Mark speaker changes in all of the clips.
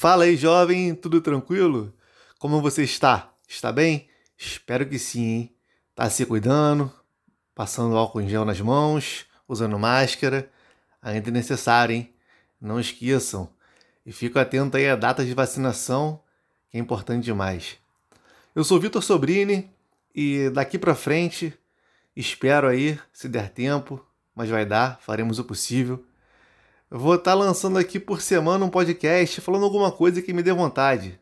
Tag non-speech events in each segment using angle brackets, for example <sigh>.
Speaker 1: Fala aí, jovem, tudo tranquilo? Como você está? Está bem? Espero que sim, hein? Tá se cuidando, passando álcool em gel nas mãos, usando máscara. Ainda é necessário, hein? Não esqueçam. E fico atento aí à data de vacinação, que é importante demais. Eu sou Vitor Sobrini e daqui para frente espero aí, se der tempo, mas vai dar, faremos o possível vou estar tá lançando aqui por semana um podcast falando alguma coisa que me dê vontade.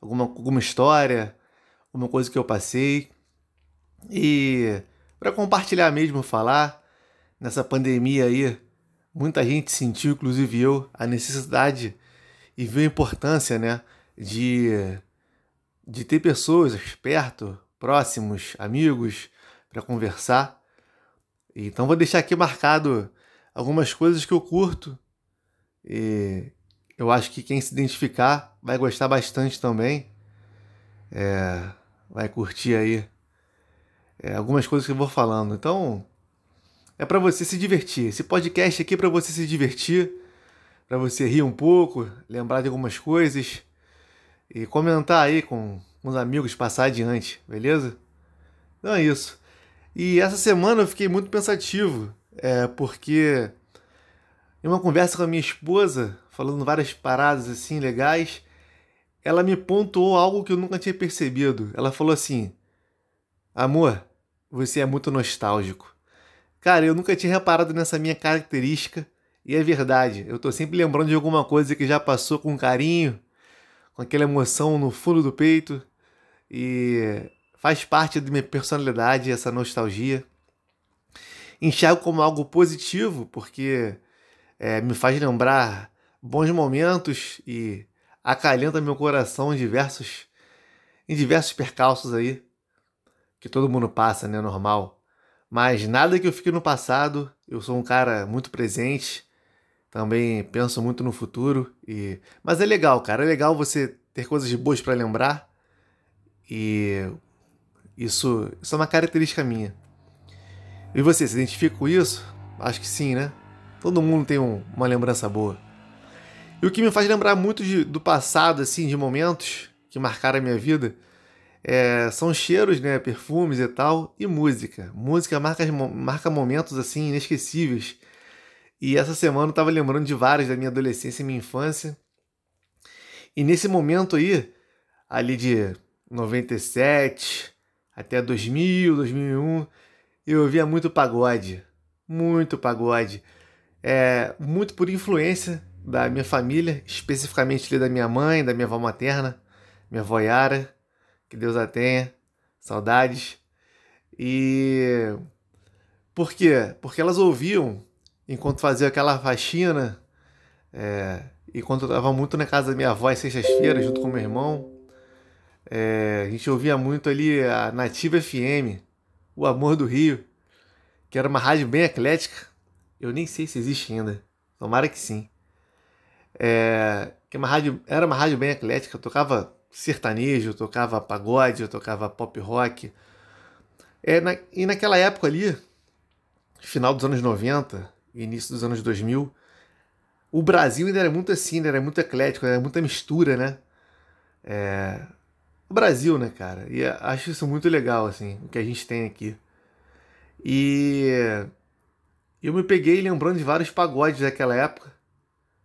Speaker 1: Alguma, alguma história, alguma coisa que eu passei. E para compartilhar mesmo, falar nessa pandemia aí, muita gente sentiu, inclusive eu, a necessidade e viu a importância, né, de, de ter pessoas perto, próximos, amigos, para conversar. Então vou deixar aqui marcado algumas coisas que eu curto e eu acho que quem se identificar vai gostar bastante também. É, vai curtir aí é, algumas coisas que eu vou falando. Então, é para você se divertir. Esse podcast aqui é para você se divertir, para você rir um pouco, lembrar de algumas coisas e comentar aí com, os amigos, passar adiante, beleza? Então é isso. E essa semana eu fiquei muito pensativo é, porque em uma conversa com a minha esposa, falando várias paradas assim legais, ela me pontuou algo que eu nunca tinha percebido. Ela falou assim: Amor, você é muito nostálgico. Cara, eu nunca tinha reparado nessa minha característica e é verdade. Eu tô sempre lembrando de alguma coisa que já passou com carinho, com aquela emoção no fundo do peito e faz parte da minha personalidade essa nostalgia enxergo como algo positivo, porque é, me faz lembrar bons momentos e acalenta meu coração em diversos, em diversos percalços aí que todo mundo passa, né? Normal. Mas nada que eu fique no passado, eu sou um cara muito presente, também penso muito no futuro e mas é legal, cara, é legal você ter coisas boas para lembrar e isso, isso é uma característica minha. E você, se identifica com isso? Acho que sim, né? Todo mundo tem um, uma lembrança boa. E o que me faz lembrar muito de, do passado, assim, de momentos que marcaram a minha vida, é, são cheiros, né, perfumes e tal, e música. Música marca, marca momentos, assim, inesquecíveis. E essa semana eu tava lembrando de vários da minha adolescência e minha infância. E nesse momento aí, ali de 97 até 2000, 2001, eu ouvia muito pagode, muito pagode. É, muito por influência da minha família, especificamente da minha mãe, da minha avó materna, minha avó Yara, que Deus a tenha, saudades. E por quê? Porque elas ouviam enquanto fazia aquela faxina, é, enquanto eu estava muito na casa da minha avó às sextas-feiras, junto com meu irmão. É, a gente ouvia muito ali a Nativa FM, o Amor do Rio, que era uma rádio bem eclética. Eu nem sei se existe ainda. Tomara que sim. É, que é uma rádio, era uma rádio bem eclética. Eu tocava sertanejo, eu tocava pagode, eu tocava pop rock. É, na, e naquela época ali, final dos anos 90, início dos anos 2000, o Brasil ainda era muito assim, né? era muito eclético, era muita mistura, né? É, o Brasil, né, cara? E acho isso muito legal, assim, o que a gente tem aqui. E eu me peguei lembrando de vários pagodes daquela época,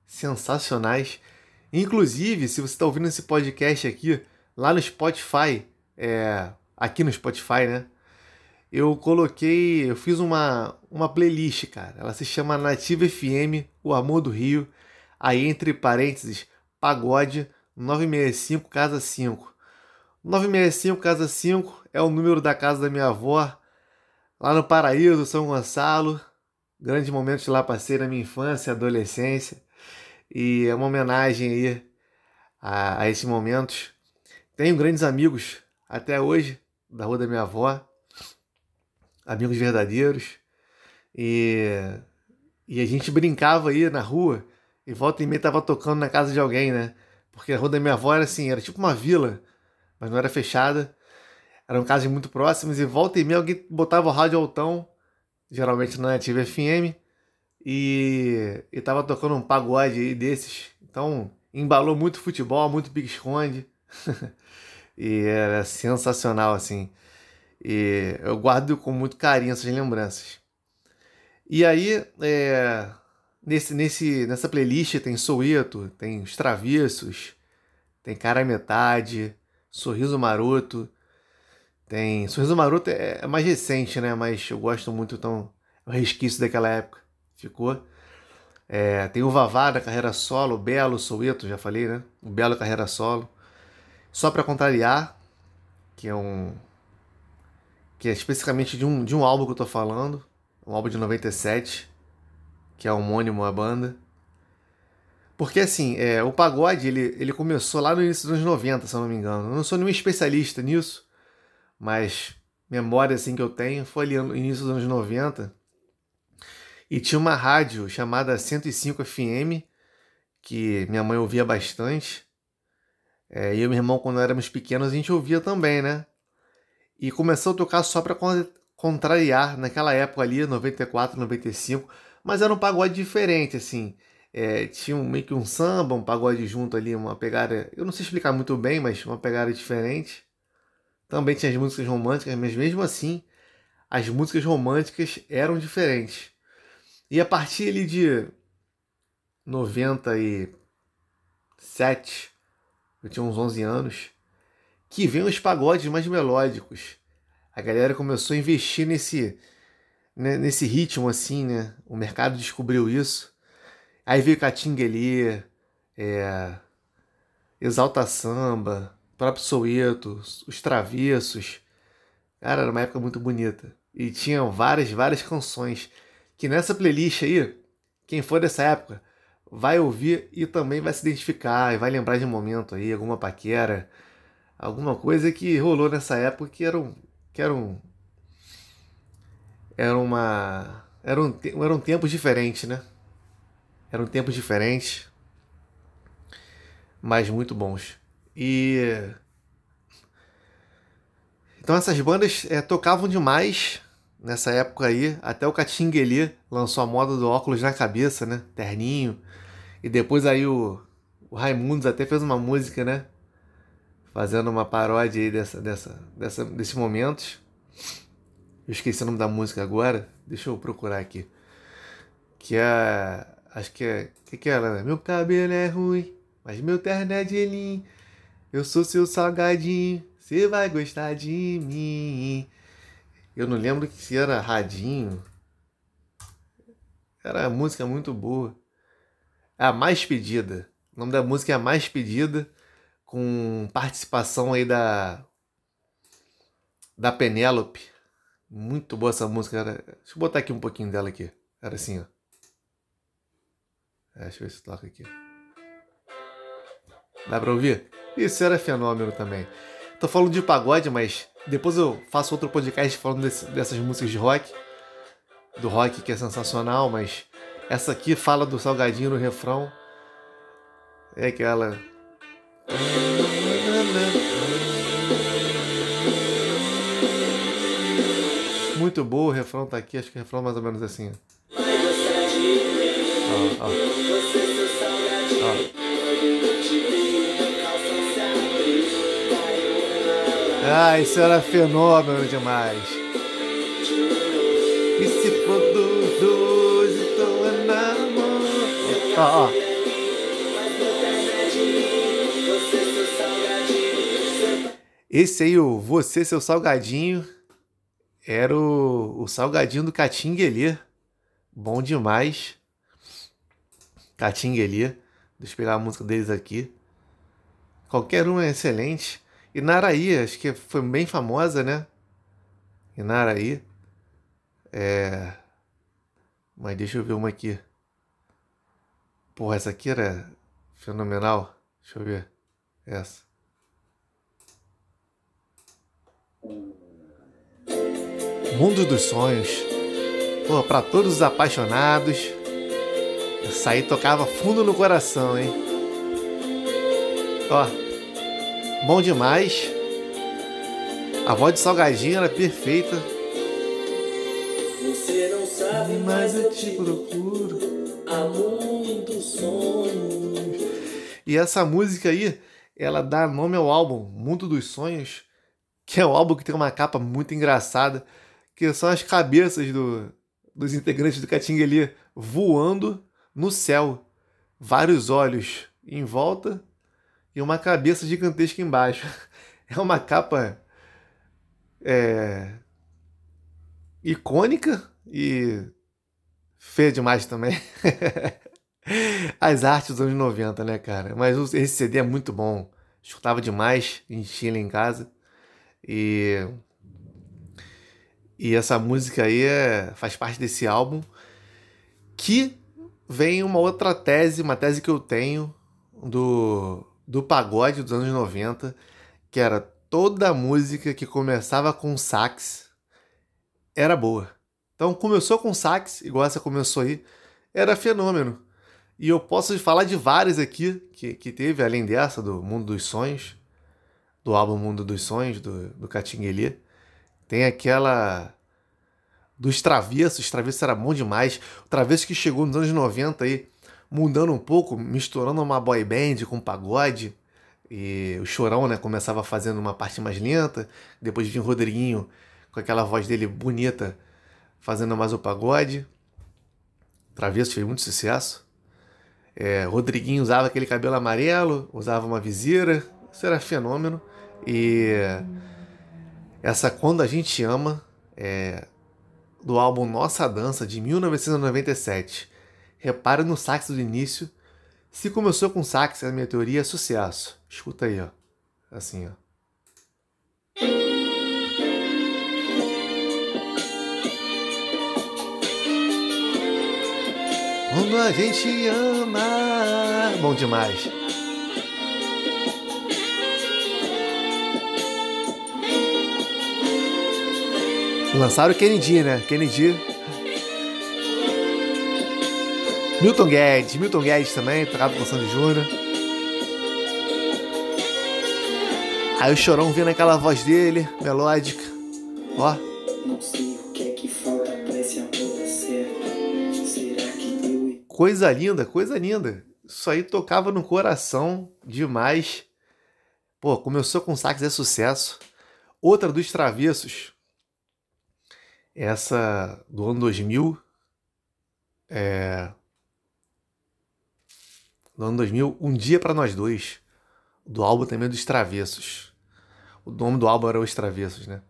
Speaker 1: sensacionais. Inclusive, se você está ouvindo esse podcast aqui, lá no Spotify, é, aqui no Spotify, né? Eu coloquei, eu fiz uma, uma playlist, cara. Ela se chama Nativa FM, O Amor do Rio. Aí, entre parênteses, pagode 965 Casa 5. 965 Casa 5 é o número da casa da minha avó, lá no Paraíso, São Gonçalo. Grandes momentos lá passei na minha infância, adolescência. E é uma homenagem aí a, a esses momentos. Tenho grandes amigos até hoje da rua da minha avó, amigos verdadeiros. E, e a gente brincava aí na rua e volta e meia tava tocando na casa de alguém, né? Porque a rua da minha avó era assim, era tipo uma vila mas não era fechada. Eram casas muito próximas e volta e meia alguém botava o rádio altão, geralmente na Ativa FM, e, e tava tocando um pagode desses. Então embalou muito futebol, muito pique-esconde. <laughs> e era sensacional, assim. E eu guardo com muito carinho essas lembranças. E aí, é, nesse, nesse, nessa playlist tem Soueto, tem Os Travessos, tem Cara Metade, Sorriso Maroto. Tem. Sorriso Maroto é, é mais recente, né? Mas eu gosto muito, então. É um resquício daquela época. Ficou. É, tem o Vavá da carreira solo, o Belo Soueto, já falei, né? O Belo carreira solo. Só para contrariar, que é um. que é especificamente de um, de um álbum que eu tô falando, um álbum de 97, que é homônimo à banda. Porque assim, é, o pagode ele, ele começou lá no início dos anos 90, se eu não me engano. Eu não sou nenhum especialista nisso, mas memória assim que eu tenho foi ali no início dos anos 90. E tinha uma rádio chamada 105 FM, que minha mãe ouvia bastante. É, e eu e meu irmão, quando éramos pequenos, a gente ouvia também, né? E começou a tocar só para contrariar naquela época ali, 94, 95, mas era um pagode diferente, assim. É, tinha um, meio que um samba, um pagode junto ali, uma pegada. Eu não sei explicar muito bem, mas uma pegada diferente. Também tinha as músicas românticas, mas mesmo assim, as músicas românticas eram diferentes. E a partir ali de 97, eu tinha uns 11 anos, que vem os pagodes mais melódicos. A galera começou a investir nesse, né, nesse ritmo assim, né? O mercado descobriu isso. Aí veio Catinguelê, é, Exalta Samba, próprio Soueto, os Travessos. Cara, era uma época muito bonita. E tinham várias, várias canções que nessa playlist aí, quem for dessa época, vai ouvir e também vai se identificar e vai lembrar de um momento aí, alguma paquera, alguma coisa que rolou nessa época que era um, que era um, era uma, era um, eram tempos diferentes, né? Eram tempos diferentes, mas muito bons. E então essas bandas é, tocavam demais nessa época aí. Até o Catinguelê lançou a moda do óculos na cabeça, né? Terninho. E depois aí o, o Raimundos até fez uma música, né? Fazendo uma paródia aí dessa, dessa, dessa, desses momentos. Eu esqueci o nome da música agora. Deixa eu procurar aqui. Que é Acho que é. O que, que é ela? Meu cabelo é ruim, mas meu terno é de linho. Eu sou seu salgadinho, você vai gostar de mim. Eu não lembro que se era radinho. Era música muito boa. A mais pedida. O nome da música é a mais pedida, com participação aí da da Penélope. Muito boa essa música. Era... Deixa eu botar aqui um pouquinho dela aqui. Era assim, ó. Deixa eu ver se toca aqui. Dá pra ouvir? Isso era fenômeno também. Tô falando de pagode, mas depois eu faço outro podcast falando desse, dessas músicas de rock. Do rock que é sensacional, mas essa aqui fala do salgadinho no refrão. É aquela. Muito boa, o refrão tá aqui, acho que o refrão é mais ou menos assim. Ó, ó. Ah, isso era fenômeno demais. E se for dos dois, então é na mão. Ó, ó. Esse aí, o Você Seu Salgadinho, era o, o salgadinho do Catinguelê. Bom demais. Catinguelê. Deixa eu pegar a música deles aqui. Qualquer um é excelente. E Naraí, acho que foi bem famosa, né? E Naraí. É. Mas deixa eu ver uma aqui. Porra, essa aqui era fenomenal. Deixa eu ver. Essa. Mundo dos Sonhos. Pô, pra todos os apaixonados. Essa aí tocava fundo no coração, hein? Ó, bom demais. A voz de Salgadinho era perfeita. Você não sabe, mas eu te procuro. A muitos sonhos. E essa música aí, ela dá nome ao álbum Mundo dos Sonhos, que é um álbum que tem uma capa muito engraçada, que são as cabeças do, dos integrantes do Catingueli voando no céu. Vários olhos em volta e uma cabeça gigantesca embaixo. <laughs> É uma capa é, icônica e feia demais também. <laughs> As artes dos anos 90, né, cara? Mas esse CD é muito bom. Escutava demais, enchia ele em casa. E. E essa música aí é, faz parte desse álbum. Que vem uma outra tese, uma tese que eu tenho do, do pagode dos anos 90, que era toda música que começava com sax era boa. Então começou com sax, igual essa começou aí, era fenômeno. E eu posso falar de várias aqui que, que teve, além dessa, do Mundo dos Sonhos, do álbum Mundo dos Sonhos, do, do Catinguelê. Tem aquela dos Travessos, Travessos era bom demais. O Travesso que chegou nos anos 90 aí, mudando um pouco, misturando uma boy band com pagode. E o Chorão, né, começava fazendo uma parte mais lenta, depois vinha o Rodriguinho com aquela voz dele bonita, fazendo mais o pagode. Travesso fez muito sucesso. É, Rodriguinho usava aquele cabelo amarelo, usava uma viseira, isso era fenômeno. E essa Quando a Gente Ama é, do álbum Nossa Dança de 1997. Repare no sax do início. Se começou com sax, a minha teoria é sucesso. Escuta aí, ó. Assim, ó. Quando a gente ama. Bom demais. Lançaram o Kennedy, né? Kennedy. Milton Guedes, Milton Guedes também, tocava com o Sandy Júnior. Aí o Chorão vindo aquela voz dele, melódica. Ó. Coisa linda, coisa linda. Isso aí tocava no coração demais. Pô, começou com sax é sucesso. Outra dos travessos, essa do ano 2000 é do ano 2000, Um Dia para Nós Dois, do álbum também dos Travessos. O nome do álbum era Os Travessos, né?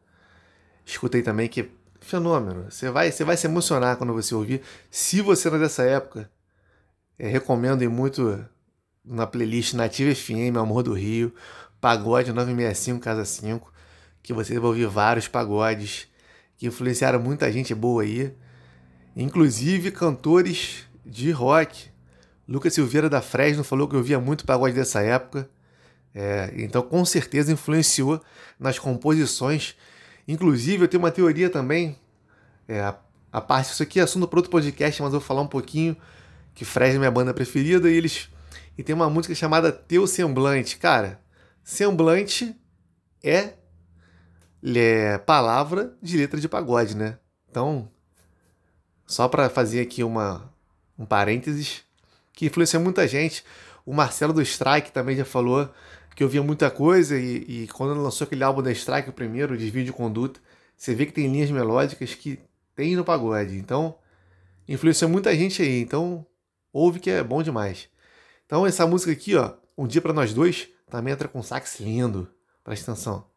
Speaker 1: Escutei também que fenômeno. Você vai, você vai se emocionar quando você ouvir. Se você não é dessa época, é, recomendo muito na playlist Nativa FM, Amor do Rio, Pagode 965 Casa 5, que você vai ouvir vários pagodes que influenciaram muita gente boa aí, inclusive cantores de rock. Lucas Silveira da Fresno falou que eu via muito pagode dessa época, é, então com certeza influenciou nas composições. Inclusive, eu tenho uma teoria também, é, a, a parte, isso aqui é assunto para outro podcast, mas eu vou falar um pouquinho, que Fresno é minha banda preferida, e eles e tem uma música chamada Teu Semblante. Cara, semblante é é palavra de letra de pagode, né? Então, só para fazer aqui uma, um parênteses, que influenciou muita gente. O Marcelo do Strike também já falou que ouvia muita coisa e, e quando lançou aquele álbum da Strike, o primeiro, Desvio de Conduta, você vê que tem linhas melódicas que tem no pagode. Então, influenciou muita gente aí. Então, ouve que é bom demais. Então, essa música aqui, ó, Um Dia para Nós Dois, também entra com sax lindo. Presta atenção.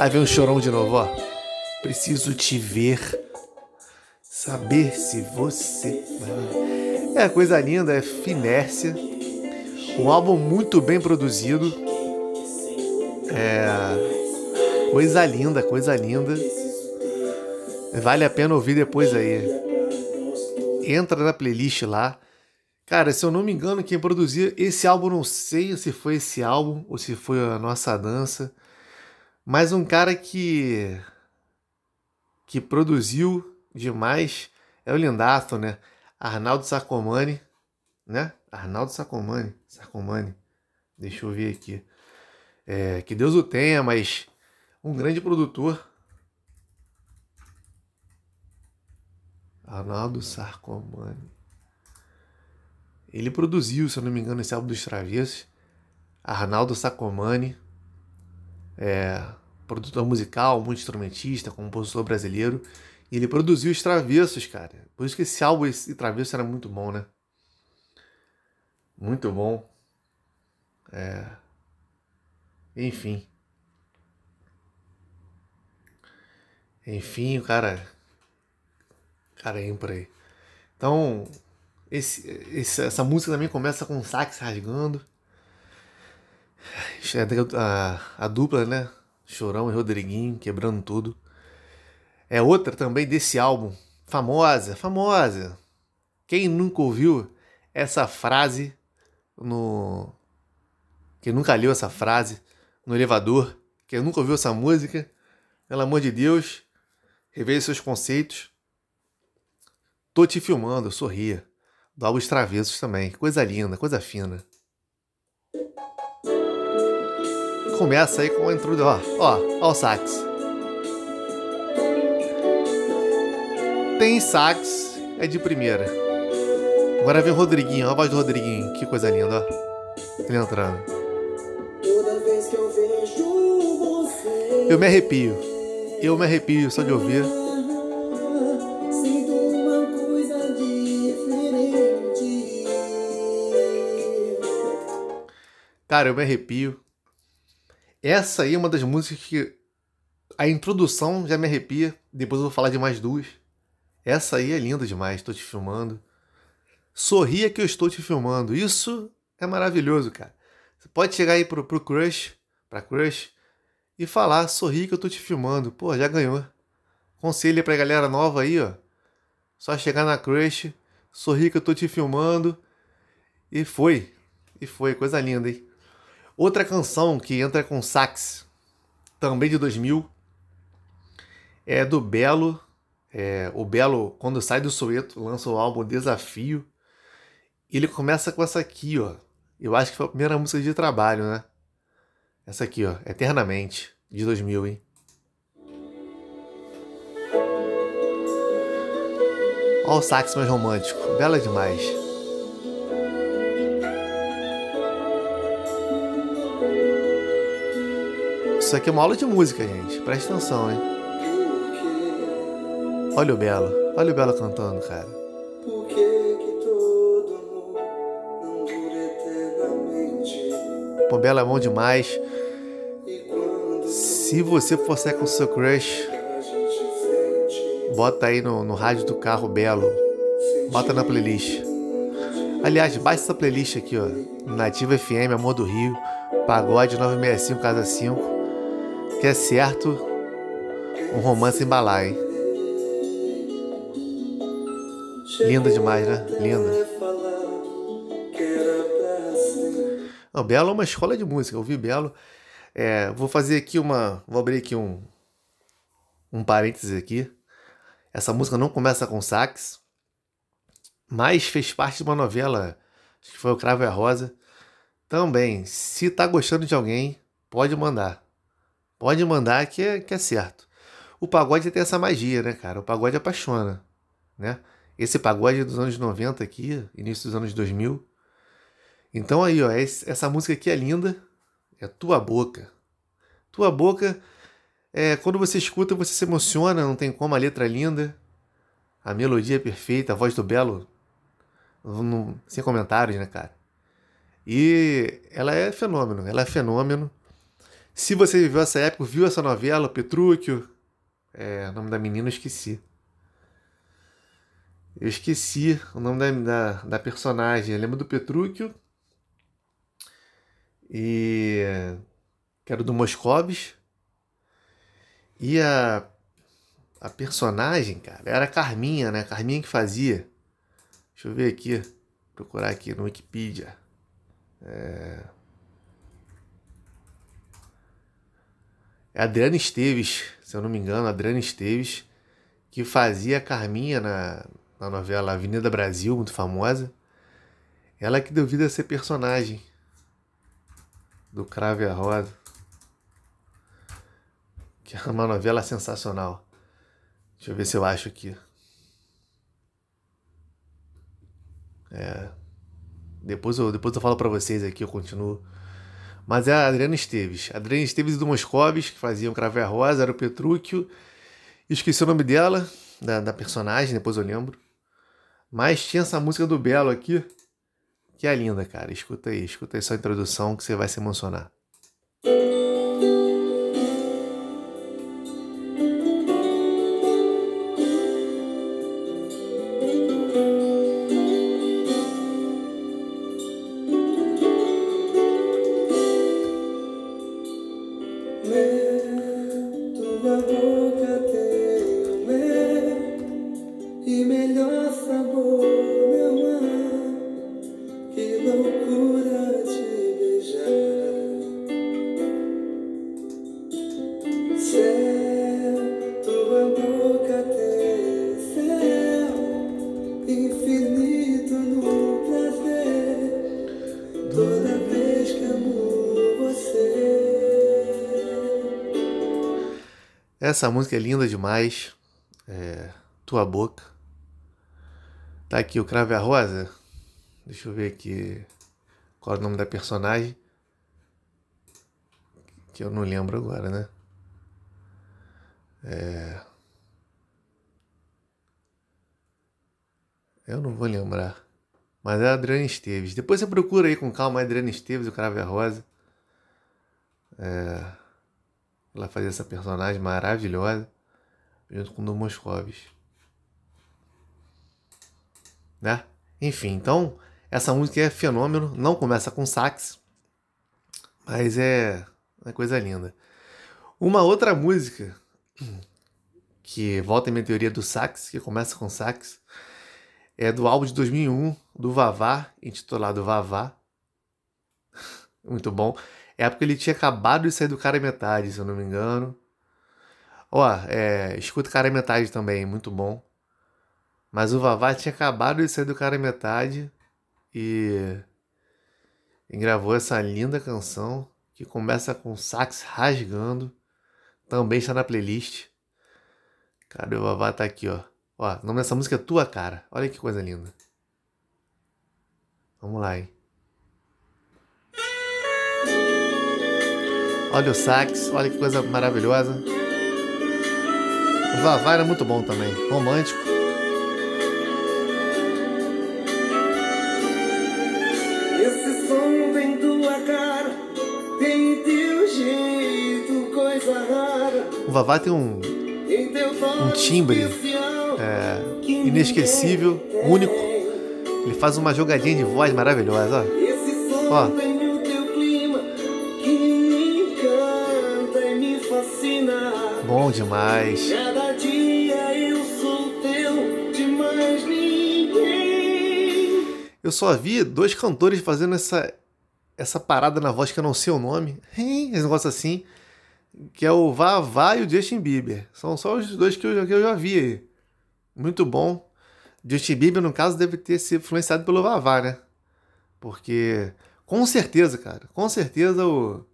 Speaker 1: Aí vem um chorão de novo, ó. Preciso te ver, saber se você. É coisa linda, é finércia. Um álbum muito bem produzido. É. Coisa linda, coisa linda. Vale a pena ouvir depois aí. Entra na playlist lá. Cara, se eu não me engano, quem produziu esse álbum, não sei se foi esse álbum ou se foi a nossa dança. Mas um cara que que produziu demais é o Lindato, né? Arnaldo Sacomani, né? Arnaldo Sacomani, Sacomani. Deixa eu ver aqui. É, que Deus o tenha, mas um grande produtor. Arnaldo Sarcomani. Ele produziu, se eu não me engano, esse álbum dos Travessos. Arnaldo Sacomani é, produtor musical, muito instrumentista, compositor brasileiro. E ele produziu os Travessos, cara. Por isso que esse álbum, esse Travesso, era muito bom, né? Muito bom. É... Enfim. Enfim, o cara. Cara, é por aí. Então, esse, esse, essa música também começa com um sax rasgando. A, a dupla, né? Chorão e Rodriguinho quebrando tudo. É outra também desse álbum. Famosa, famosa. Quem nunca ouviu essa frase no. Quem nunca leu essa frase no elevador, quem nunca ouviu essa música, pelo amor de Deus, reveja seus conceitos. Tô te filmando, sorria. Do álbum Travessos também. Coisa linda, coisa fina. Começa aí com a introdução. Ó, ó, ó o sax. Tem sax, é de primeira. Agora vem o Rodriguinho, ó a voz do Rodriguinho. Que coisa linda, ó. Ele entrando. Eu me arrepio. Eu me arrepio só de ouvir. Cara, eu me arrepio. Essa aí é uma das músicas que a introdução já me arrepia. Depois eu vou falar de mais duas. Essa aí é linda demais. Estou te filmando. Sorria que eu estou te filmando. Isso é maravilhoso, cara. Você pode chegar aí pro, pro crush, pra crush, e falar, sorri que eu estou te filmando. Pô, já ganhou. Conselho pra galera nova aí, ó. Só chegar na crush, sorri que eu estou te filmando. E foi. E foi, coisa linda, hein? Outra canção que entra com sax, também de 2000, é do Belo. É, o Belo, quando sai do Soweto, lança o álbum Desafio. Ele começa com essa aqui, ó. Eu acho que foi a primeira música de trabalho, né? Essa aqui, ó. Eternamente, de 2000, hein? Olha o sax mais romântico. Bela demais. Isso aqui é uma aula de música, gente. Presta atenção, hein? Olha o Belo. Olha o Belo cantando, cara. Pô, Belo é bom demais. Se você for sair com seu crush, bota aí no, no rádio do carro Belo. Bota na playlist. Aliás, baixa essa playlist aqui, ó. Nativa FM, Amor do Rio, Pagode 965 Casa 5 que é certo um romance embalar, hein? Linda demais, né? Linda. O Belo é uma escola de música. Eu vi Belo. É, vou fazer aqui uma. Vou abrir aqui um. Um parênteses aqui. Essa música não começa com sax, mas fez parte de uma novela. Acho que foi o Cravo e a Rosa. Também, se tá gostando de alguém, pode mandar. Pode mandar que é, que é certo. O pagode tem essa magia, né, cara? O pagode apaixona, né? Esse pagode é dos anos 90 aqui, início dos anos 2000. Então aí, ó, essa música aqui é linda. É Tua Boca. Tua Boca, é, quando você escuta, você se emociona, não tem como, a letra é linda. A melodia é perfeita, a voz do Belo, sem comentários, né, cara? E ela é fenômeno, ela é fenômeno. Se você viveu essa época, viu essa novela, Petrúquio, é, o nome da menina eu esqueci. Eu esqueci o nome da, da, da personagem. Eu lembro do Petrúquio. E. Que era do Moscovis. E a. A personagem, cara, era a Carminha, né? A Carminha que fazia. Deixa eu ver aqui. Procurar aqui no Wikipedia. É. É a Adriana Esteves, se eu não me engano, a Adriana Esteves, que fazia a Carminha na, na novela Avenida Brasil, muito famosa. Ela que deu vida a ser personagem do Crave a Rosa. Que é uma novela sensacional. Deixa eu ver se eu acho aqui. É, depois, eu, depois eu falo para vocês aqui, eu continuo. Mas é a Adriana Esteves. Adriana Esteves do Moscovis, que faziam Cravé Rosa, era o Petrúquio. Esqueci o nome dela, da, da personagem, depois eu lembro. Mas tinha essa música do Belo aqui, que é linda, cara. Escuta aí, escuta aí sua introdução que você vai se emocionar. Live. Essa música é linda demais. É, Tua Boca. Tá aqui o Crave a Rosa. Deixa eu ver aqui qual é o nome da personagem. Que eu não lembro agora, né? É... Eu não vou lembrar. Mas é a Adriana Esteves. Depois você procura aí com calma a Adriana Esteves, o Crave a Rosa. É... Ela fazia essa personagem maravilhosa junto com o Moscovis. Né? Enfim, então essa música é fenômeno, não começa com sax, mas é uma coisa linda. Uma outra música que volta em minha teoria do sax, que começa com sax, é do álbum de 2001 do Vavá, intitulado Vavá. <laughs> Muito bom. É porque ele tinha acabado de sair do Cara Metade, se eu não me engano. Ó, é, escuta Cara Metade também, muito bom. Mas o Vavá tinha acabado de sair do Cara Metade e, e gravou essa linda canção que começa com sax rasgando. Também está na playlist. Cadê o Vavá? Tá aqui, ó. Ó, o nome dessa música é Tua Cara. Olha que coisa linda. Vamos lá, hein? Olha o sax, olha que coisa maravilhosa. O Vavá era muito bom também, romântico.
Speaker 2: Esse som vem tua cara, tem teu jeito, coisa rara.
Speaker 1: O Vavá tem um, um timbre é, inesquecível, único. Ele faz uma jogadinha de voz maravilhosa, ó. ó. Bom demais. Cada dia eu sou teu de mais ninguém. Eu só vi dois cantores fazendo essa essa parada na voz que eu não sei o nome. Esse negócio assim. Que é o Vavá e o Justin Bieber. São só os dois que eu, que eu já vi aí. Muito bom. Justin Bieber, no caso, deve ter sido influenciado pelo Vavá, né? Porque, com certeza, cara, com certeza o,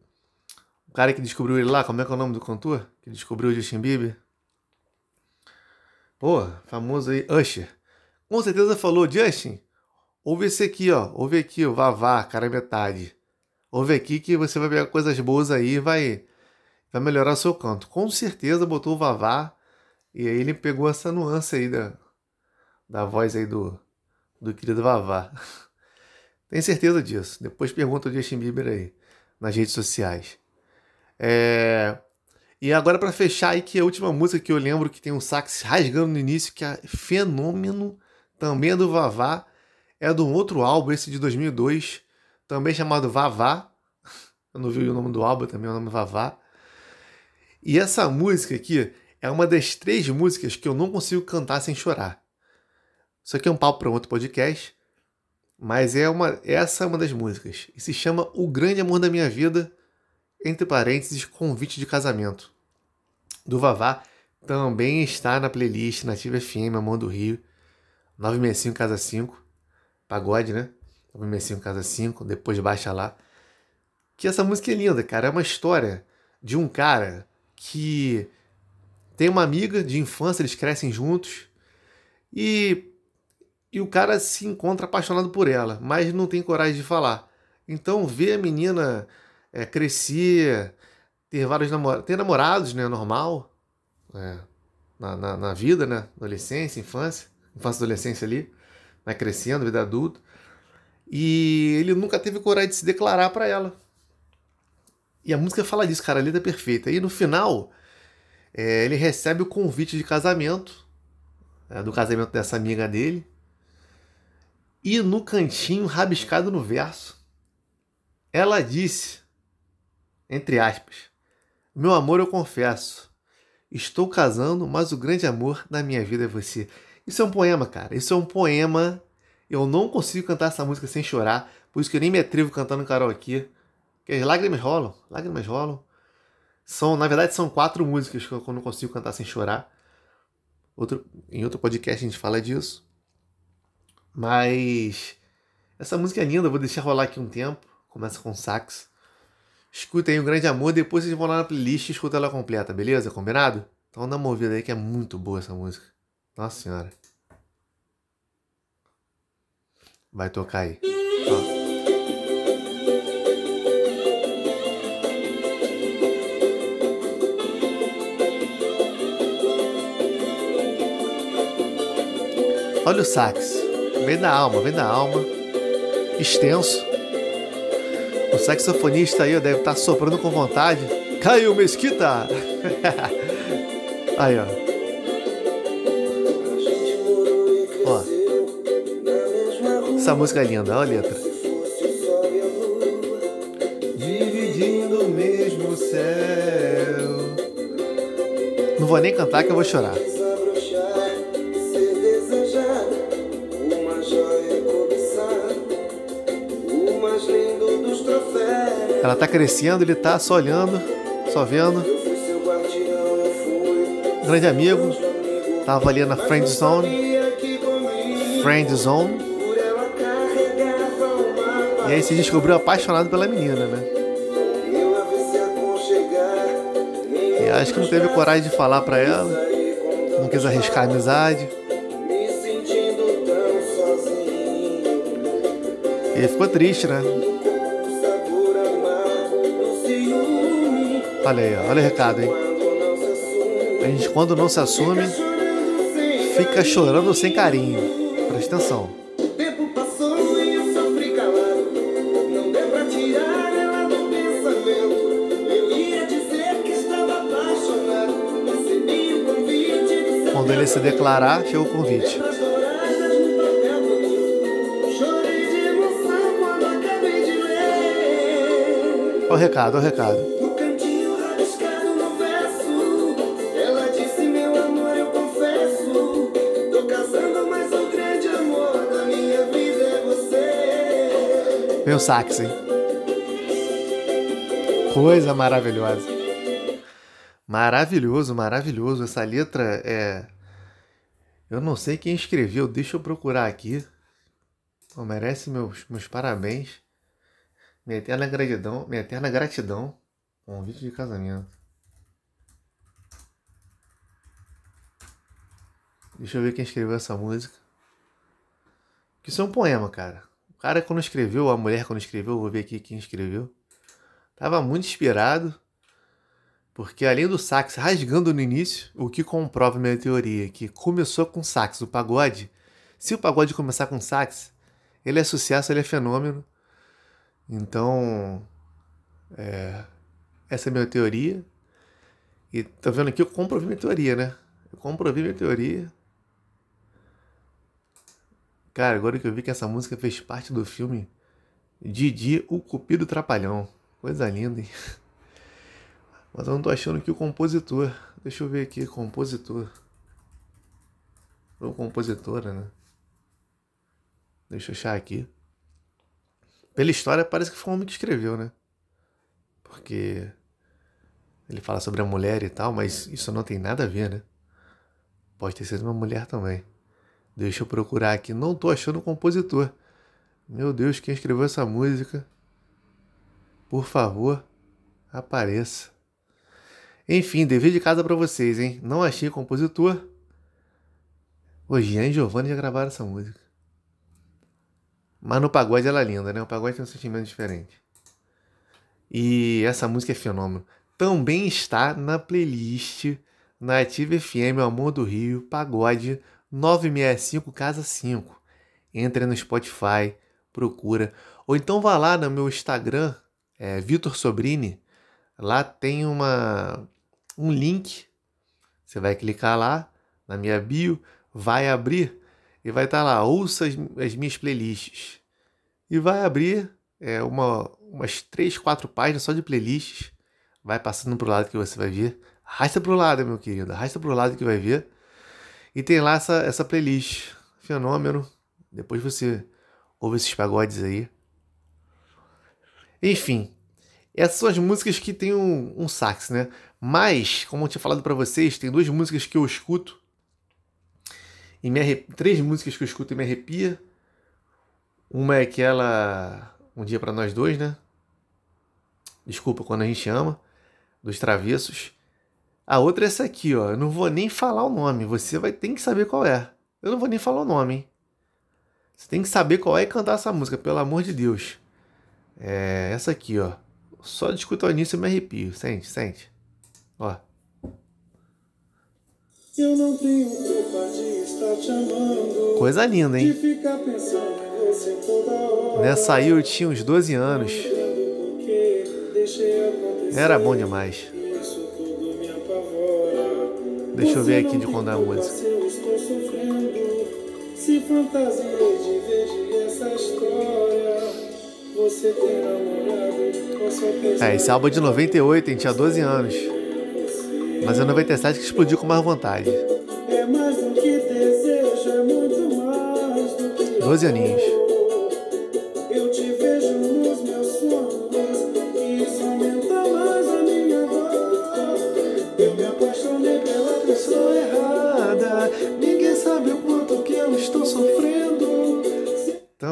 Speaker 1: cara que descobriu ele lá, como é que é o nome do cantor? Que descobriu o Justin Bieber? Pô, famoso aí, Usher. Com certeza falou, Justin, ouve esse aqui, ó. Ouve aqui, o Vavá, cara metade. Ouve aqui que você vai pegar coisas boas aí e vai, vai melhorar o seu canto. Com certeza botou o Vavá e aí ele pegou essa nuance aí da, da voz aí do, do querido Vavá. <laughs> Tenho certeza disso. Depois pergunta o Justin Bieber aí nas redes sociais. É... E agora para fechar aí que a última música que eu lembro que tem um sax rasgando no início, que é fenômeno, também é do Vavá, é de um outro álbum, esse de 2002, também chamado Vavá. Eu não vi o nome do álbum, também é o nome Vavá. E essa música aqui é uma das três músicas que eu não consigo cantar sem chorar. Isso aqui é um papo para outro podcast, mas é uma, essa é uma das músicas. E se chama O Grande Amor da Minha Vida, entre parênteses, convite de casamento. Do Vavá também está na playlist Nativa FM, Amor do Rio, 965 Casa 5, pagode, né? 965 Casa 5, depois baixa lá. Que essa música é linda, cara. É uma história de um cara que tem uma amiga de infância, eles crescem juntos. E, E o cara se encontra apaixonado por ela, mas não tem coragem de falar. Então, ver a menina é, crescer, ter vários namorados, ter namorados, né? Normal. É, na, na, na, vida, né? Adolescência, infância, infância adolescência ali, né? Crescendo, vida adulta. E ele nunca teve coragem de se declarar para ela. E a música fala disso, cara, a letra é perfeita. E no final, é, ele recebe o convite de casamento, é, do casamento dessa amiga dele. E no cantinho, rabiscado no verso, ela disse, entre aspas, meu amor, eu confesso, estou casando, mas o grande amor da minha vida é você. Isso é um poema, cara. Isso é um poema. Eu não consigo cantar essa música sem chorar, por isso que eu nem me atrevo cantando karaokê. Que as lágrimas rolam, lágrimas rolam. São, na verdade, são quatro músicas que eu não consigo cantar sem chorar. Outro, em outro podcast a gente fala disso. Mas essa música é linda, eu vou deixar rolar aqui um tempo. Começa com sax. Escuta aí um grande amor, depois vocês vão lá na playlist e escuta ela completa, beleza? Combinado? Então dá uma ouvida aí que é muito boa essa música. Nossa senhora. Vai tocar aí. Olha o sax. Vem da alma, vem da alma. Extenso. O saxofonista aí deve estar tá soprando com vontade. Caiu Mesquita! <laughs> aí, ó. Ó. Essa música é linda, olha a letra. Dividindo o mesmo céu. Não vou nem cantar que eu vou chorar. Ela tá crescendo, ele tá só olhando, só vendo. Grande amigo, tava ali na friend zone. Friend zone. E aí se descobriu apaixonado pela menina, né? E acho que não teve coragem de falar para ela. Não quis arriscar a amizade. Ele ficou triste, né? Olha aí, olha o recado, hein? A gente, quando não se assume, fica chorando sem carinho. Presta atenção. Quando ele se declarar, chega o convite. Olha o recado, olha o recado. O sax, hein? Coisa maravilhosa. Maravilhoso, maravilhoso. Essa letra é. Eu não sei quem escreveu, deixa eu procurar aqui. Pô, merece meus, meus parabéns. Minha eterna gratidão, minha eterna gratidão. Convite de casamento. Deixa eu ver quem escreveu essa música. Que isso é um poema, cara cara quando escreveu, a mulher quando escreveu, vou ver aqui quem escreveu, estava muito inspirado, porque além do sax rasgando no início, o que comprova minha teoria, que começou com sax, o pagode, se o pagode começar com sax, ele é sucesso, ele é fenômeno. Então, é, essa é a minha teoria. E tá vendo aqui, eu comprovei minha teoria, né? Eu comprovei minha teoria. Cara, agora que eu vi que essa música fez parte do filme Didi, o Cupido Trapalhão. Coisa linda, hein? <laughs> Mas eu não tô achando que o compositor. Deixa eu ver aqui, compositor. Ou compositora, né? Deixa eu achar aqui. Pela história, parece que foi um homem que escreveu, né? Porque ele fala sobre a mulher e tal, mas isso não tem nada a ver, né? Pode ter sido uma mulher também. Deixa eu procurar aqui. Não tô achando o compositor. Meu Deus, quem escreveu essa música? Por favor, apareça. Enfim, dever de casa para vocês, hein? Não achei compositor. O Jean e Giovanni já gravaram essa música. Mas no pagode ela é linda, né? O pagode tem um sentimento diferente. E essa música é fenômeno. Também está na playlist na Ativa FM, Amor do Rio, Pagode 965 Casa 5. Entre no Spotify, procura. Ou então vá lá no meu Instagram, é, Vitor Sobrini. Lá tem uma, um link. Você vai clicar lá na minha bio, vai abrir e vai estar tá lá, ouça as, as, minhas playlists. E vai abrir é, uma, umas três, quatro páginas só de playlists. Vai passando para o lado que você vai ver. Arrasta para o lado, meu querido. Arrasta para o lado que vai ver. E tem lá essa, essa playlist. Fenômeno. Depois você ouve esses pagodes aí. Enfim, essas são as músicas que tem um, um sax, né? Mas, como eu tinha falado para vocês, tem duas músicas que eu escuto e me arrep... três músicas que eu escuto e me arrepia. Uma é aquela Um Dia para Nós Dois, né? Desculpa, Quando a Gente Ama, dos Travessos. A outra é essa aqui, ó. Eu não vou nem falar o nome. Você vai ter que saber qual é. Eu não vou nem falar o nome, hein? Você tem que saber qual é e cantar essa música, pelo amor de Deus. É essa aqui, ó. Só de escutar o início eu me arrepio. Sente, sente. Ó.
Speaker 2: Eu não tenho culpa de estar te amando.
Speaker 1: Coisa linda, hein? Nessa aí eu tinha uns 12 anos. Era bom demais. Deixa eu ver aqui de quando é a música.
Speaker 2: se fantasiei de ver essa história. Você tem namorado,
Speaker 1: É, esse álbum é de 98, a gente tinha 12 anos. Mas é 97 que explodiu com mais vontade.
Speaker 2: É mais do que desejo, é muito mais do que
Speaker 1: 12 aninhos.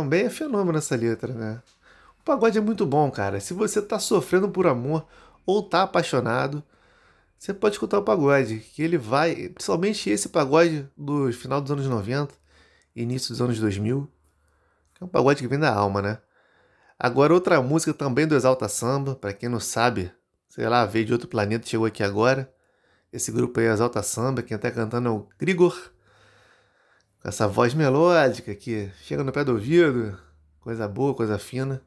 Speaker 1: Também é fenômeno essa letra, né? O pagode é muito bom, cara. Se você tá sofrendo por amor ou tá apaixonado, você pode escutar o pagode, que ele vai, principalmente esse pagode do final dos anos 90, início dos anos 2000, que é um pagode que vem da alma, né? Agora outra música também do Exalta Samba, para quem não sabe, sei lá, veio de outro planeta, chegou aqui agora. Esse grupo aí, Exalta Samba, quem tá cantando é o Grigor, com essa voz melódica que chega no pé do ouvido, coisa boa, coisa fina.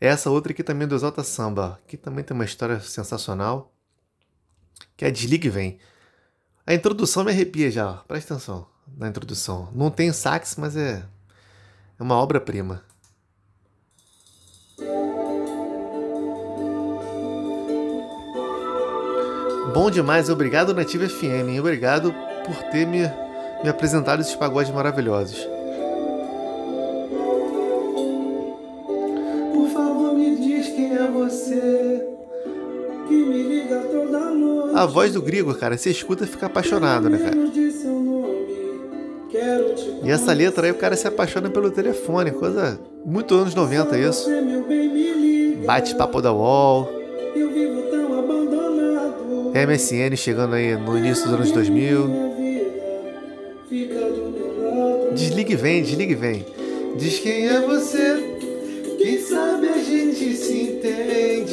Speaker 1: Essa outra aqui também é do Exalta Samba, que também tem uma história sensacional, que é Desligue Vem. A introdução me arrepia já, presta atenção na introdução. Não tem sax, mas é, é uma obra-prima. Bom demais, obrigado Nativa FM, obrigado por ter me, me apresentado esses pagodes maravilhosos.
Speaker 2: Por favor, me diz quem é você. Que me liga toda noite.
Speaker 1: A voz do Grigor, cara, você escuta e fica apaixonado, né, cara? E essa letra aí o cara se apaixona pelo telefone, coisa muito anos 90 isso.
Speaker 2: Você, meu bem, me liga.
Speaker 1: Bate papo da UOL. MSN chegando aí no início dos anos 2000. Desliga e vem, desliga e vem. Diz quem é você,
Speaker 2: Quem sabe a gente se entende.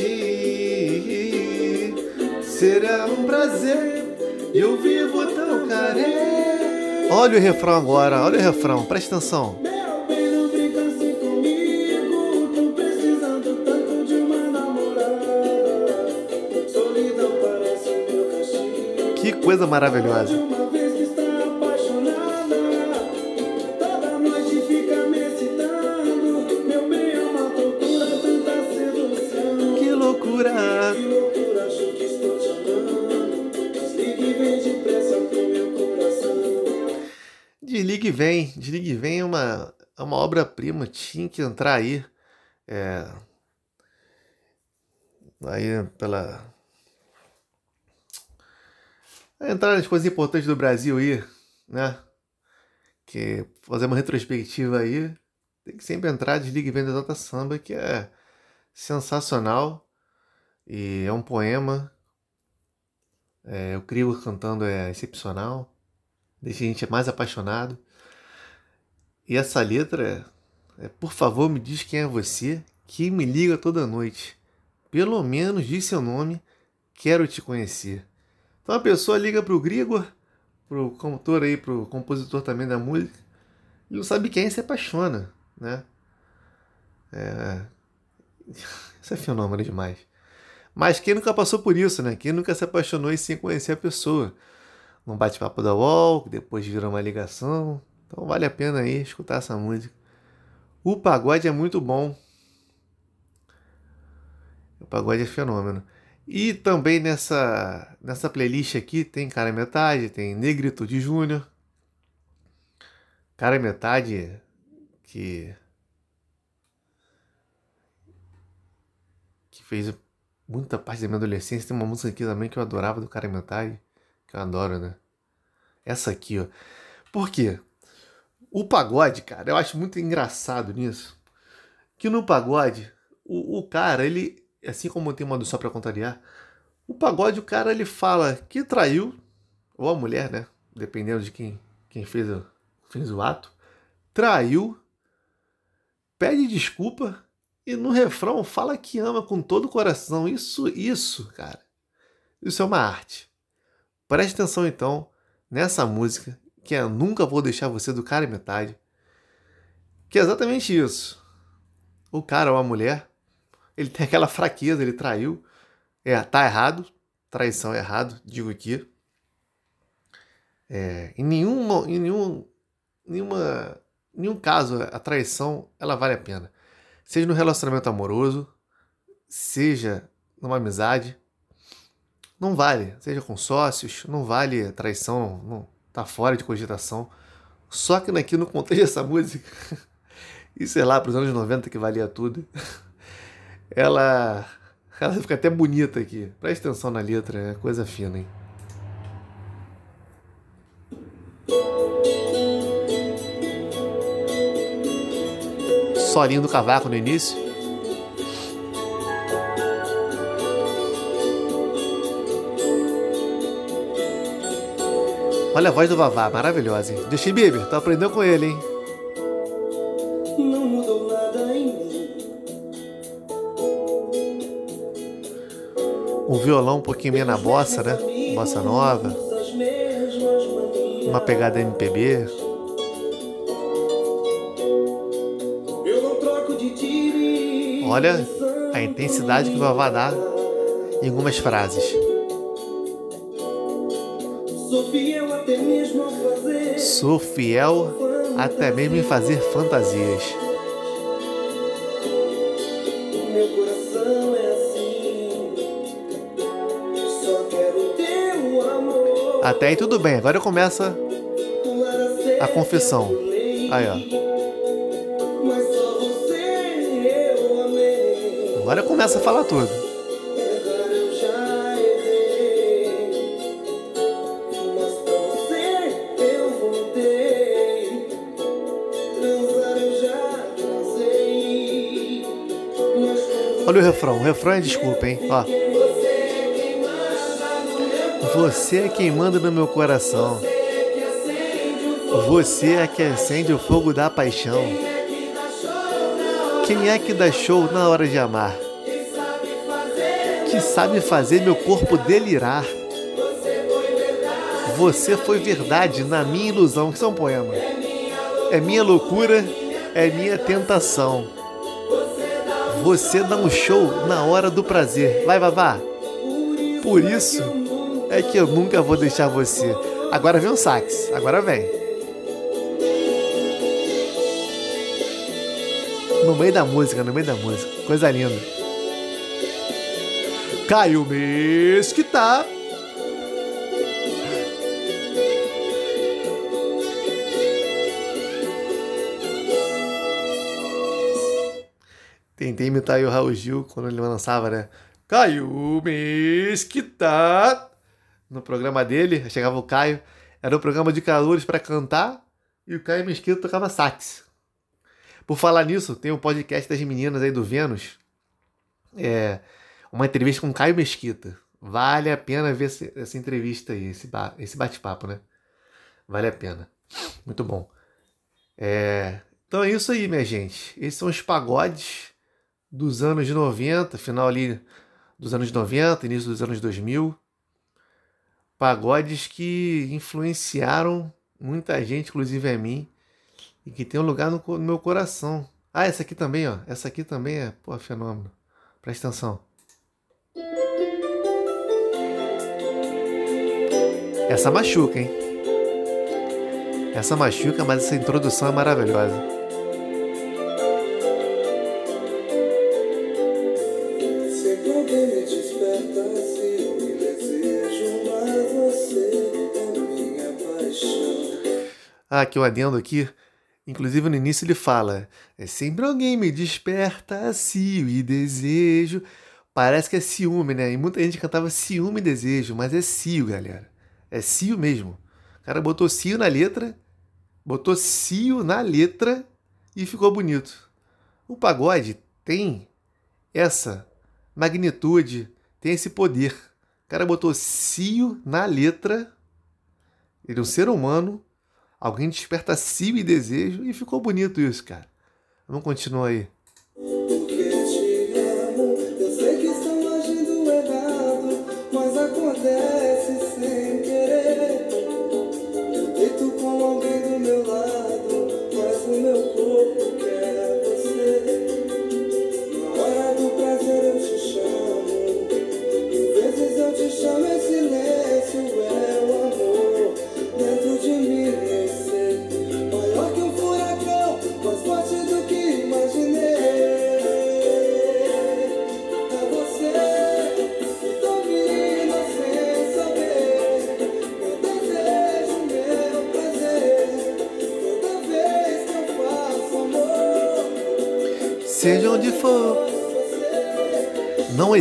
Speaker 1: será um prazer.
Speaker 2: Eu vivo tão carente.
Speaker 1: Olha o refrão agora, olha o refrão, presta atenção.
Speaker 2: Meu bem, não vem,
Speaker 1: desliga e vem é uma, é uma obra-prima, tinha que entrar aí. É, aí pela. Entrar nas coisas importantes do Brasil aí, né? Que fazer uma retrospectiva aí. Tem que sempre entrar, desliga e vem da Exalta Samba, que é sensacional. E é um poema. É, o Crigo cantando é excepcional deixa a gente mais apaixonado. E essa letra É, por favor, me diz quem é você que me liga toda noite. Pelo menos diz seu nome, quero te conhecer. Então a pessoa liga pro Grigor, pro cantor aí, pro compositor também da música, e não sabe quem se apaixona, né? É... <laughs> Isso é fenômeno demais. Mas quem nunca passou por isso, né? Quem nunca se apaixonou e sem conhecer a pessoa? Num bate-papo da que depois vira uma ligação. Então vale a pena aí escutar essa música. O pagode é muito bom. O pagode é fenômeno. E também nessa, nessa playlist aqui tem Cara Metade, tem Negritude Júnior. Cara Metade que que fez muita parte da minha adolescência. Tem uma música aqui também que eu adorava do Cara Metade, que eu adoro, né? Essa aqui, ó. Por quê? O pagode, cara, eu acho muito engraçado nisso. Que no pagode, o, o cara, ele, assim como tem uma do Só Pra Contrariar, o pagode, o cara, ele fala que traiu, ou a mulher, né? Dependendo de quem, quem fez, o, fez o ato, traiu, pede desculpa e no refrão fala que ama com todo o coração. Isso, isso, cara, isso é uma arte. Preste atenção então nessa música que é Nunca Vou Deixar Você do Cara e Metade, que é exatamente isso. O cara ou a mulher, ele tem aquela fraqueza, ele traiu, é, tá errado, traição é errado, digo aqui. É, em nenhum, em nenhum, nenhuma, nenhum caso a traição ela vale a pena. Seja no relacionamento amoroso, seja numa amizade, não vale. Seja com sócios, não vale traição, não, tá fora de cogitação. Só que aqui no contexto dessa música, <laughs> e sei lá, para os anos 90 que valia tudo, ela, ela fica até bonita aqui. Preste atenção na letra, é coisa fina, hein? Solinho do cavaco no início. Olha a voz do Vavá, maravilhosa, hein? Justin Bieber, tu aprendeu com ele, hein?
Speaker 2: Não mudou nada em mim.
Speaker 1: Um violão um pouquinho meio na bossa, né? Bossa nova, uma pegada MPB. Olha a intensidade que o Vavá dá em algumas frases.
Speaker 2: Sou fiel até mesmo
Speaker 1: em fazer fantasias.
Speaker 2: O meu coração é assim. Só quero teu amor.
Speaker 1: Até aí tudo bem, agora começa a confissão. Aí, ó. Agora começa a falar tudo. Olha o refrão, o refrão é desculpa, hein? Ó.
Speaker 2: você é quem manda no meu
Speaker 1: coração.
Speaker 2: Você é que acende o fogo.
Speaker 1: Que da paixão.
Speaker 2: Que.
Speaker 1: Quem é que dá show na hora de amar? Que sabe fazer meu corpo delirar?
Speaker 2: Você foi verdade.
Speaker 1: Na minha ilusão. Isso é um poema. É minha loucura, é minha tentação. Você dá um show na hora do prazer. Vai, Vavá. Por isso é que eu nunca vou deixar você. Agora vem o sax. Agora vem. No meio da música, no meio da música. Coisa linda. Caio Mesquita. Imitar aí o Raul Gil quando ele lançava, né? Caio Mesquita. No programa dele, chegava o Caio. Era um programa de calores para cantar e o Caio Mesquita tocava sax. Por falar nisso, tem um podcast das meninas aí do Vênus. É uma entrevista com o Caio Mesquita. Vale a pena ver essa entrevista aí, esse, esse bate-papo, né? Vale a pena. Muito bom. É, Então é isso aí, minha gente. Esses são os pagodes dos anos 90, final ali dos anos 90, início dos anos 2000. Pagodes que influenciaram muita gente, inclusive a mim, e que tem um lugar no, no meu coração. Ah, essa aqui também, ó. Essa aqui também é, pô, fenômeno. Presta atenção. Essa machuca, hein? Essa machuca, mas essa introdução é maravilhosa. Ah, que eu adendo aqui. Inclusive no início ele fala: É sempre alguém me desperta cio e desejo. Parece que é ciúme, né? E muita gente cantava ciúme e desejo, mas é cio, galera. É cio mesmo. O cara botou cio na letra, botou cio na letra e ficou bonito. O pagode tem essa magnitude, tem esse poder. O cara botou cio na letra. Ele é um ser humano. Alguém desperta cio e desejo e ficou bonito isso, cara. Vamos continuar aí.
Speaker 2: Porque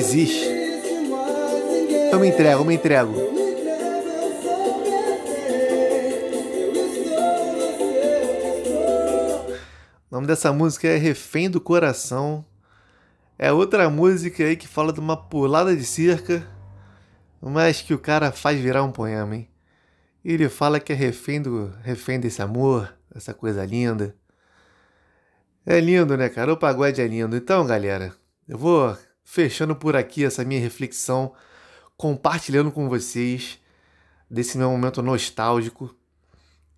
Speaker 1: existe. Eu me entrego, eu me entrego. O nome dessa música é Refém do Coração. É outra música aí que fala de uma pulada de cerca, mas que o cara faz virar um poema, hein? Ele fala que é refém, do, refém desse amor, essa coisa linda. É lindo, né, cara? O pagode é lindo. Então, galera, eu vou fechando por aqui essa minha reflexão, compartilhando com vocês desse meu momento nostálgico.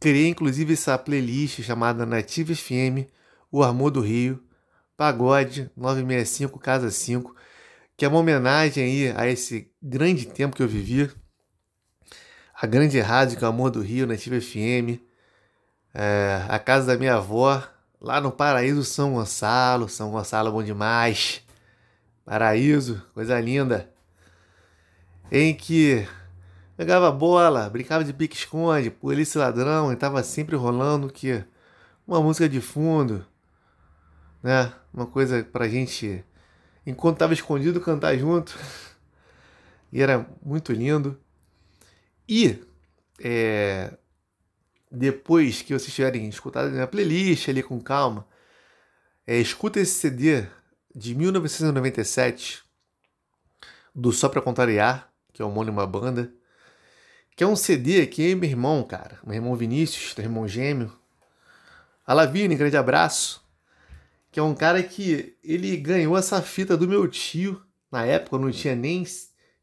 Speaker 1: Criei inclusive essa playlist chamada Nativa FM, O Amor do Rio, Pagode 965 Casa 5, que é uma homenagem aí a esse grande tempo que eu vivi, a grande rádio que é o Amor do Rio, Nativa FM, é, a casa da minha avó, lá no Paraíso São Gonçalo, São Gonçalo é bom demais, Paraíso, coisa linda, em que Jogava bola, brincava de pique-esconde, polícia ladrão, e tava sempre rolando que uma música de fundo, né? Uma coisa pra gente, enquanto tava escondido, cantar junto. E era muito lindo. E é, depois que vocês tiverem escutado a minha playlist ali com calma, é, escuta esse CD de 1997 do Só Pra Contrariar, que é homônima banda que é um CD que eu meu irmão, cara, meu irmão Vinícius, teu irmão gêmeo, Alavine, grande abraço, que é um cara que ele ganhou essa fita do meu tio, na época não tinha nem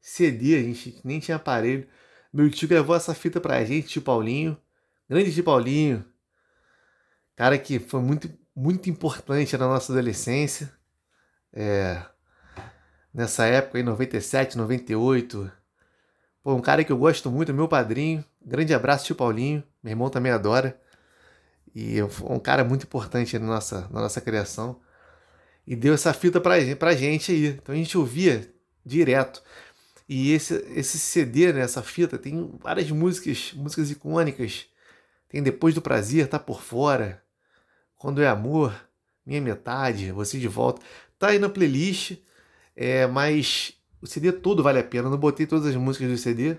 Speaker 1: CD, a gente nem tinha aparelho, meu tio gravou essa fita pra gente, tio Paulinho, grande tio Paulinho, cara que foi muito, muito importante na nossa adolescência, é, nessa época, em 97, 98, Pô, um cara que eu gosto muito, meu padrinho. Grande abraço, tio Paulinho. Meu irmão também adora. E um cara muito importante na nossa, na nossa criação. E deu essa fita pra, pra gente aí. Então a gente ouvia direto. E esse, esse CD, né, essa fita, tem várias músicas, músicas icônicas. Tem Depois do Prazer, Tá Por Fora. Quando é Amor, Minha Metade, Você de Volta. Tá aí na playlist. É, mas o CD todo vale a pena. Eu não botei todas as músicas do CD.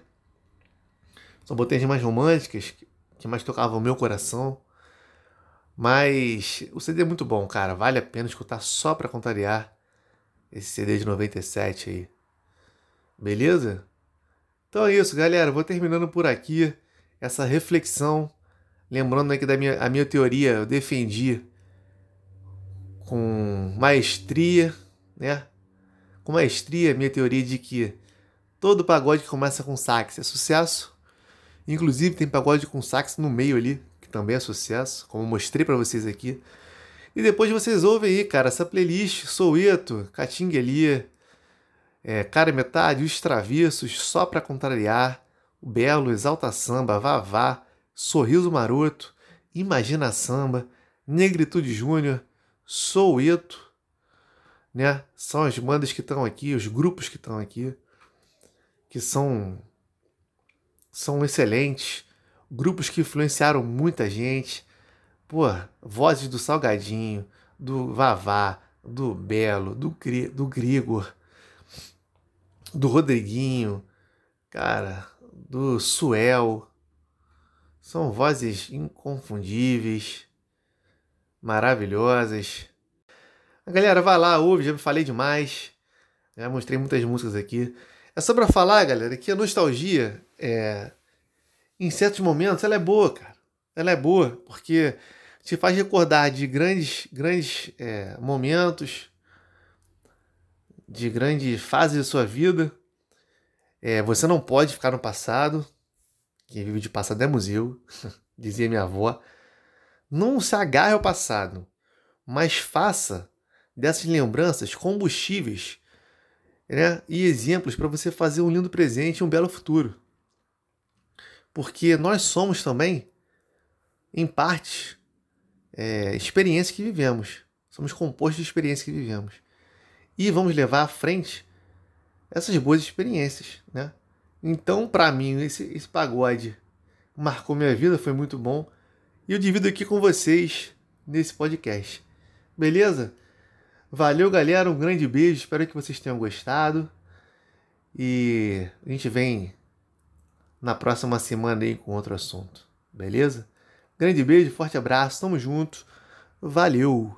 Speaker 1: Só botei as mais românticas, que mais tocavam o meu coração. Mas o CD é muito bom, cara. Vale a pena escutar só pra contrariar esse CD de 97 aí. Beleza? Então é isso, galera. Vou terminando por aqui essa reflexão. Lembrando que da minha, a minha teoria eu defendi com maestria, né? Com maestria, minha teoria de que todo pagode que começa com sax é sucesso. Inclusive tem pagode com sax no meio ali, que também é sucesso, como mostrei para vocês aqui. E depois vocês ouvem aí, cara, essa playlist Soueto, Catinguelia, é, Cara Metade, Os Travessos, Só Pra Contrariar, O Belo, Exalta Samba, Vavá, Sorriso Maroto, Imagina Samba, Negritude Júnior, Soueto, né? São as bandas que estão aqui, os grupos que estão aqui, que são são excelentes, grupos que influenciaram muita gente. Pô, vozes do Salgadinho, do Vavá, do Belo, do, do Grigor, do Rodriguinho, cara, do Suel. São vozes inconfundíveis, maravilhosas. A galera, vai lá, ouve, já me falei demais. Já mostrei muitas músicas aqui. É só pra falar, galera, que a nostalgia, é, em certos momentos, ela é boa, cara. Ela é boa, porque te faz recordar de grandes, grandes é, momentos, de grandes fases da sua vida. É, você não pode ficar no passado. Quem vive de passado é museu, <laughs> dizia minha avó. Não se agarre ao passado, mas faça dessas lembranças combustíveis né? e exemplos para você fazer um lindo presente e um belo futuro. Porque nós somos também, em parte, é, experiências que vivemos. Somos compostos de experiências que vivemos. E vamos levar à frente essas boas experiências. Né? Então, para mim, esse, esse pagode marcou minha vida, foi muito bom. E eu divido aqui com vocês nesse podcast. Beleza? Valeu, galera. Um grande beijo. Espero que vocês tenham gostado. E a gente vem na próxima semana aí com outro assunto. Beleza? Grande beijo, forte abraço. Tamo junto. Valeu!